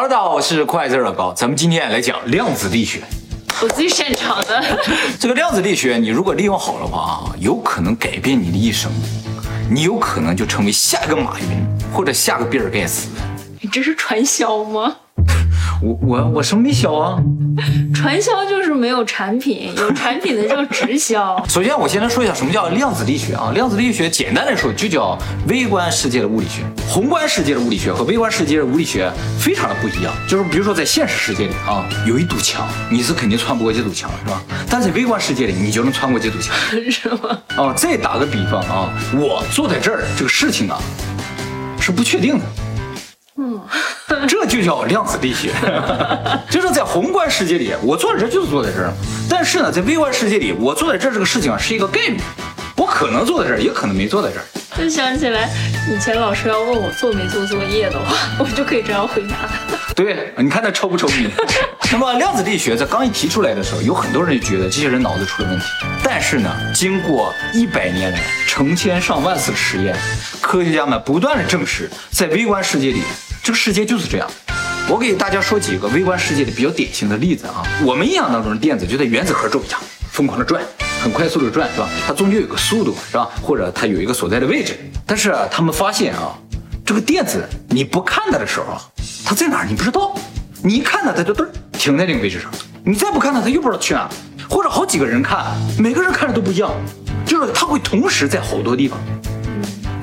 Hello，大家好，我是快字老高，咱们今天来讲量子力学。我最擅长的。这个量子力学，你如果利用好的话啊，有可能改变你的一生，你有可能就成为下一个马云或者下个比尔盖茨。你这是传销吗？我我我什么没销啊？传销就是没有产品，有 产品的叫直销。首先，我先来说一下什么叫量子力学啊？量子力学简单来说就叫微观世界的物理学。宏观世界的物理学和微观世界的物理学非常的不一样。就是比如说在现实世界里啊，有一堵墙，你是肯定穿不过这堵墙，是吧？但在微观世界里，你就能穿过这堵墙，是吗？哦，再打个比方啊，我坐在这儿，这个事情啊是不确定的。嗯，这就叫量子力学，就是在宏观世界里，我坐在这就是坐在这儿，但是呢，在微观世界里，我坐在这儿这个事情啊是一个概率，我可能坐在这儿，也可能没坐在这儿。就想起来以前老师要问我做没做作业的话，我就可以这样回答。对，你看他抽不抽你？那么量子力学在刚一提出来的时候，有很多人就觉得这些人脑子出了问题。但是呢，经过一百年来成千上万次的实验，科学家们不断的证实，在微观世界里。这个世界就是这样，我给大家说几个微观世界的比较典型的例子啊。我们印象当中的电子就在原子核周围样疯狂的转，很快速的转，是吧？它终究有个速度，是吧？或者它有一个所在的位置。但是他们发现啊，这个电子你不看它的时候，它在哪儿你不知道。你一看它，它就嘚停在那个位置上；你再不看它，它又不知道去哪。或者好几个人看，每个人看着都不一样，就是它会同时在好多地方。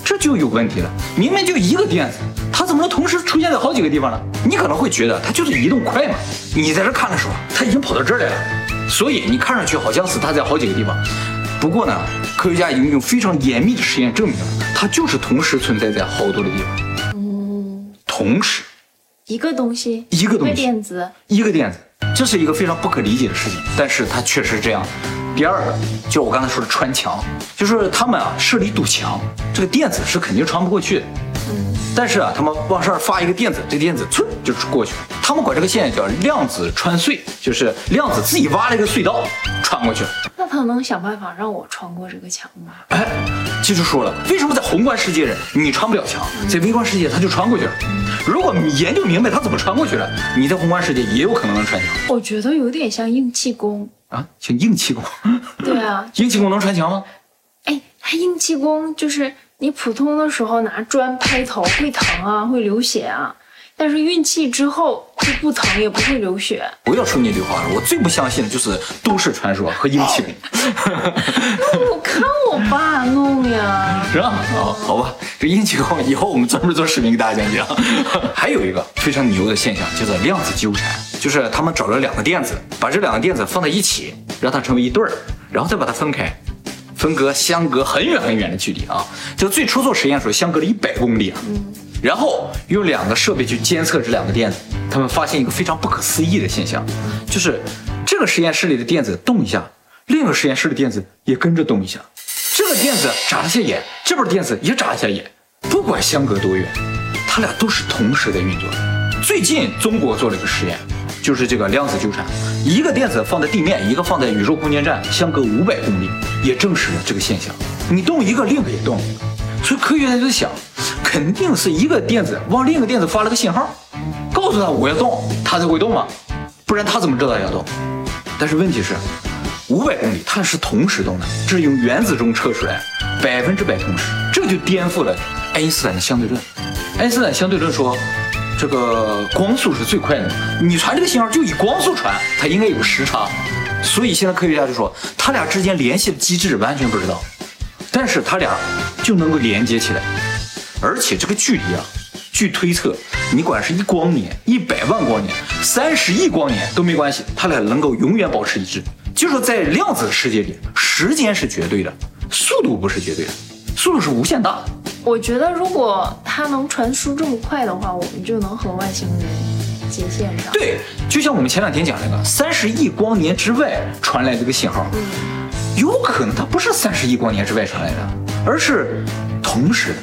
这就有问题了，明明就一个电子，它怎么能同时出现在好几个地方呢？你可能会觉得它就是移动快嘛。你在这看的时候，它已经跑到这儿来了，所以你看上去好像是它在好几个地方。不过呢，科学家已经用非常严密的实验证明了，它就是同时存在在好多的地方。嗯，同时，一个东西，一个东西，电子，一个电子，这是一个非常不可理解的事情，但是它确实是这样。第二个就是我刚才说的穿墙，就是他们啊设立堵墙，这个电子是肯定穿不过去的。嗯，但是啊，他们往上发一个电子，这个电子嗖就过去了。他们管这个现象叫量子穿隧，就是量子自己挖了一个隧道穿过去了。那他能想办法让我穿过这个墙吗？哎，技术说了，为什么在宏观世界人你穿不了墙，在微观世界他就穿过去了？如果你研究明白他怎么穿过去了，你在宏观世界也有可能能穿墙。我觉得有点像硬气功。啊，像硬气功，对啊，硬气功能穿墙吗？哎，他硬气功就是你普通的时候拿砖拍头会疼啊，会流血啊，但是运气之后就不疼也不会流血。不要说那句话了，我最不相信的就是都市传说和阴气那。我看我爸弄呀，是吧？哦，好吧，这阴气功以后我们专门做视频给大家讲讲。还有一个非常牛的现象叫做量子纠缠。就是他们找了两个电子，把这两个电子放在一起，让它成为一对儿，然后再把它分开，分隔相隔很远很远的距离啊！就最初做实验的时候相隔了一百公里啊。嗯。然后用两个设备去监测这两个电子，他们发现一个非常不可思议的现象，就是这个实验室里的电子动一下，另一个实验室的电子也跟着动一下。这个电子眨了下眼，这边电子也眨了下眼，不管相隔多远，它俩都是同时在运作。最近中国做了一个实验。就是这个量子纠缠，一个电子放在地面，一个放在宇宙空间站，相隔五百公里，也证实了这个现象。你动一个，另一个也动，所以科学家就在想，肯定是一个电子往另一个电子发了个信号，告诉他我要动，它才会动嘛，不然它怎么知道要动？但是问题是，五百公里它是同时动的，这是用原子钟测出来，百分之百同时，这就颠覆了爱因斯坦的相对论。爱因斯坦相对论说。这个光速是最快的，你传这个信号就以光速传，它应该有时差，所以现在科学家就说，他俩之间联系的机制完全不知道，但是他俩就能够连接起来，而且这个距离啊，据推测，你管是一光年、一百万光年、三十亿光年都没关系，他俩能够永远保持一致。就说在量子世界里，时间是绝对的，速度不是绝对的，速度是无限大的。我觉得，如果它能传输这么快的话，我们就能和外星人接线上。对，就像我们前两天讲那个三十亿光年之外传来这个信号，有可能它不是三十亿光年之外传来的，而是同时的。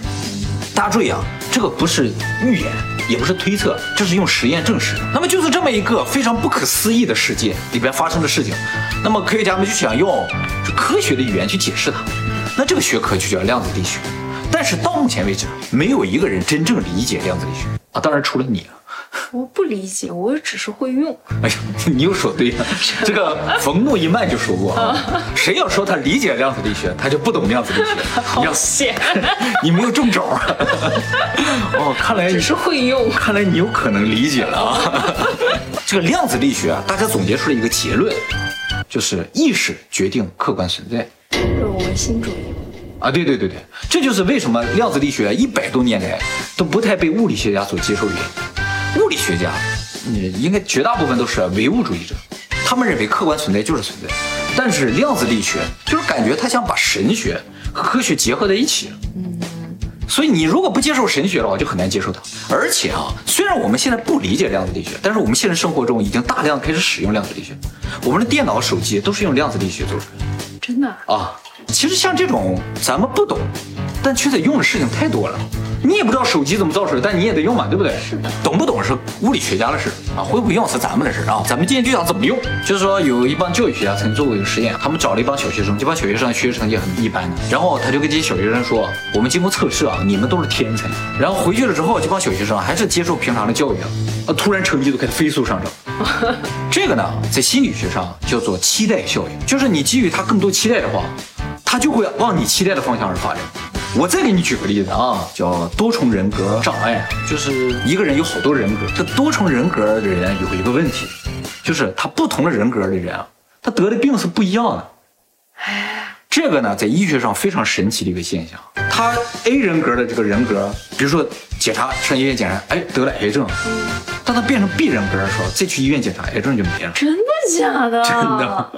大家注意啊，这个不是预言，也不是推测，这是用实验证实的。那么就是这么一个非常不可思议的世界里边发生的事情，那么科学家们就想用科学的语言去解释它，那这个学科就叫量子力学。但是到目前为止，没有一个人真正理解量子力学啊！当然除了你了。我不理解，我只是会用。哎呀，你又说对了。这个冯诺依曼就说过啊，谁要说他理解量子力学，他就不懂量子力学。你要险，你没有中招啊！哦，看来只是会用。看来你有可能理解了啊。这个量子力学啊，大家总结出了一个结论，就是意识决定客观存在。这是唯心主义。啊，对对对对，这就是为什么量子力学一百多年来都不太被物理学家所接受的原因。物理学家，你应该绝大部分都是唯物主义者，他们认为客观存在就是存在。但是量子力学就是感觉他想把神学和科学结合在一起。嗯，所以你如果不接受神学的话，就很难接受它。而且啊，虽然我们现在不理解量子力学，但是我们现实生活中已经大量开始使用量子力学，我们的电脑、手机都是用量子力学做出来的。真的啊。其实像这种咱们不懂，但却得用的事情太多了。你也不知道手机怎么造出来，但你也得用嘛，对不对？是的。懂不懂是物理学家的事啊，会不会用是咱们的事啊。咱们今天就讲怎么用。就是说，有一帮教育学家曾经做过一个实验，他们找了一帮小学生，这帮小学生学习成绩很一般的，然后他就跟这些小学生说：“我们经过测试啊，你们都是天才。”然后回去了之后，这帮小学生还是接受平常的教育啊，突然成绩都开始飞速上涨。这个呢，在心理学上叫做期待效应，就是你给予他更多期待的话。他就会往你期待的方向而发展。我再给你举个例子啊，叫多重人格障碍，就是一个人有好多人格。这多重人格的人有一个问题，就是他不同的人格的人啊，他得的病是不一样的。哎，这个呢，在医学上非常神奇的一个现象。他 A 人格的这个人格，比如说检查上医院检查，哎，得了癌症。嗯。当他变成 B 人格的时候，再去医院检查，癌症就没了。真的假的？真的。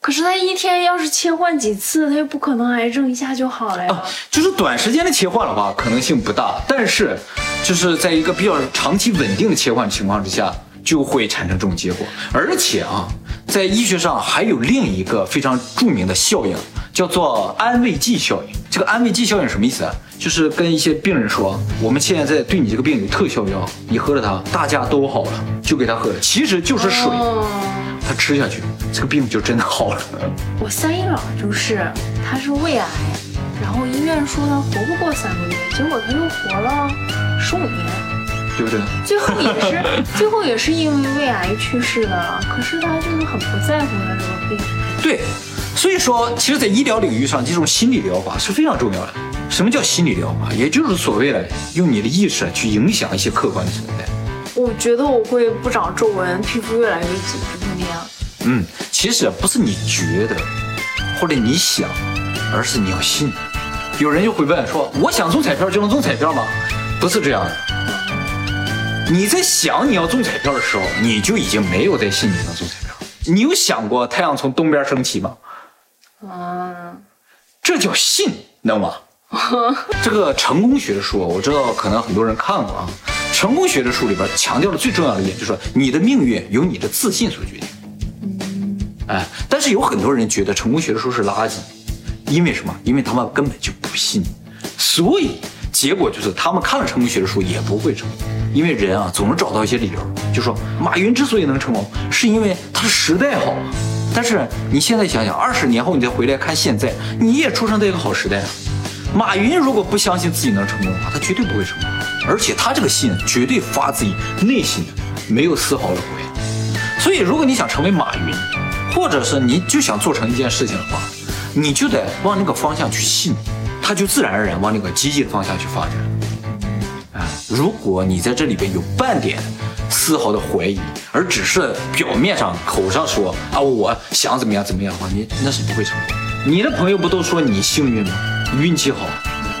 可是他一天要是切换几次，他又不可能癌症一下就好了呀。就是短时间的切换的话，可能性不大。但是，就是在一个比较长期稳定的切换情况之下，就会产生这种结果。而且啊，在医学上还有另一个非常著名的效应，叫做安慰剂效应。这个安慰剂效应什么意思啊？就是跟一些病人说，我们现在对你这个病有特效药，你喝了它，大家都好了，就给他喝了，其实就是水。他吃下去，这个病就真的好了。我三姨姥就是，她是胃癌，然后医院说她活不过三个月，结果她又活了十五年，对不对？最后也是，最后也是因为胃癌去世的。可是她就是很不在乎她这个病。对，所以说，其实，在医疗领域上，这种心理疗法是非常重要的。什么叫心理疗法？也就是所谓的用你的意识去影响一些客观的存在。我觉得我会不长皱纹，皮肤越来越紧，就会那样。嗯，其实不是你觉得，或者你想，而是你要信。有人就会问说：“我想中彩票就能中彩票吗？”不是这样的。你在想你要中彩票的时候，你就已经没有在信你能中彩票。你有想过太阳从东边升起吗？嗯，这叫信，能吗？这个成功学的书，我知道可能很多人看过啊。成功学的书里边强调的最重要的一点，就是说你的命运由你的自信所决定。哎，但是有很多人觉得成功学的书是垃圾，因为什么？因为他们根本就不信，所以结果就是他们看了成功学的书也不会成功。因为人啊，总能找到一些理由，就说马云之所以能成功，是因为他的时代好。但是你现在想想，二十年后你再回来看现在，你也出生在一个好时代啊。马云如果不相信自己能成功的话，他绝对不会成功。而且他这个信绝对发自于内心的，没有丝毫的胡言。所以，如果你想成为马云，或者是你就想做成一件事情的话，你就得往那个方向去信，他就自然而然往那个积极的方向去发展。啊，如果你在这里边有半点丝毫的怀疑，而只是表面上口上说啊我想怎么样怎么样的话，你那是不会成功。你的朋友不都说你幸运吗？运气好。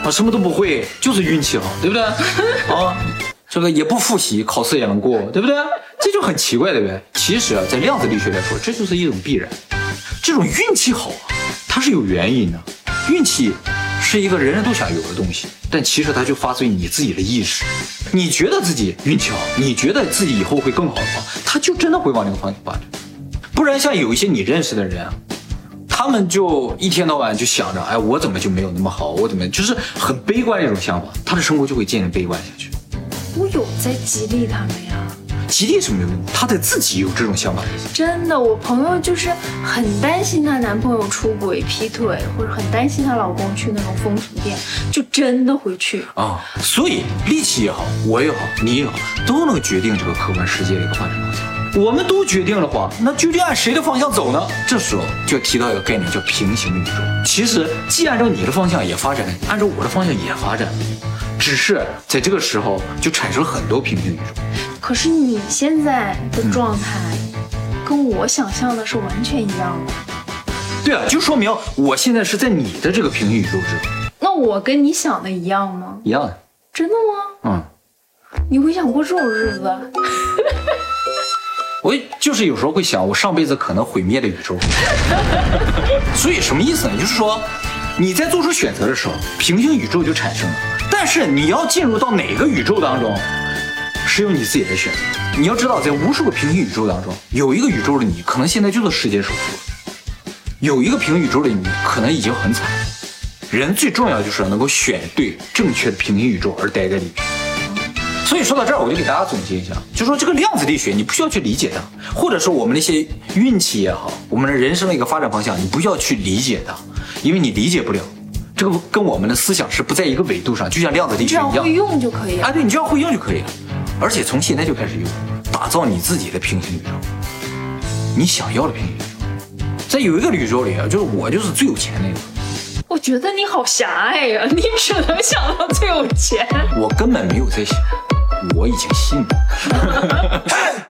啊，什么都不会，就是运气好，对不对？啊，这个也不复习，考试也能过，对不对？这就很奇怪，对不对？其实啊，在量子力学来说，这就是一种必然。这种运气好啊，它是有原因的。运气是一个人人都想有的东西，但其实它就发自于你自己的意识。你觉得自己运气好，你觉得自己以后会更好的话，它就真的会往那个方向发展。不然，像有一些你认识的人啊。他们就一天到晚就想着，哎，我怎么就没有那么好？我怎么就是很悲观的一种想法，他的生活就会渐渐悲观下去。我有在激励他们呀。激励是没有用，她得自己有这种想法才行。真的，我朋友就是很担心她男朋友出轨、劈腿，或者很担心她老公去那种风俗店，就真的会去。啊，所以力气也好，我也好，你也好，都能决定这个客观世界的一个发展方向。我们都决定的话，那究竟按谁的方向走呢？这时候就提到一个概念，叫平行宇宙。其实既按照你的方向也发展，按照我的方向也发展，只是在这个时候就产生了很多平行宇宙。可是你现在的状态，跟我想象的是完全一样的。对啊，就说明我现在是在你的这个平行宇宙之中，那我跟你想的一样吗？一样的。真的吗？嗯，你会想过这种日子？我就是有时候会想，我上辈子可能毁灭了宇宙。所以什么意思呢？就是说，你在做出选择的时候，平行宇宙就产生了。但是你要进入到哪个宇宙当中，是由你自己的选择。你要知道，在无数个平行宇宙当中，有一个宇宙的你可能现在就是世界首富，有一个平行宇宙的你可能已经很惨。人最重要就是能够选对正确的平行宇宙而待在里面。所以说到这儿，我就给大家总结一下，就说这个量子力学，你不需要去理解它，或者说我们那些运气也好，我们的人生的一个发展方向，你不需要去理解它，因为你理解不了，这个跟我们的思想是不在一个维度上，就像量子力只要会学一样。用就可以了。啊，对，你只要会用就可以了，而且从现在就开始用，打造你自己的平行宇宙，你想要的平行宇宙。在有一个宇宙里啊，就是我就是最有钱那个，我觉得你好狭隘呀、你只能想到最有钱。我根本没有在想，我已经信了。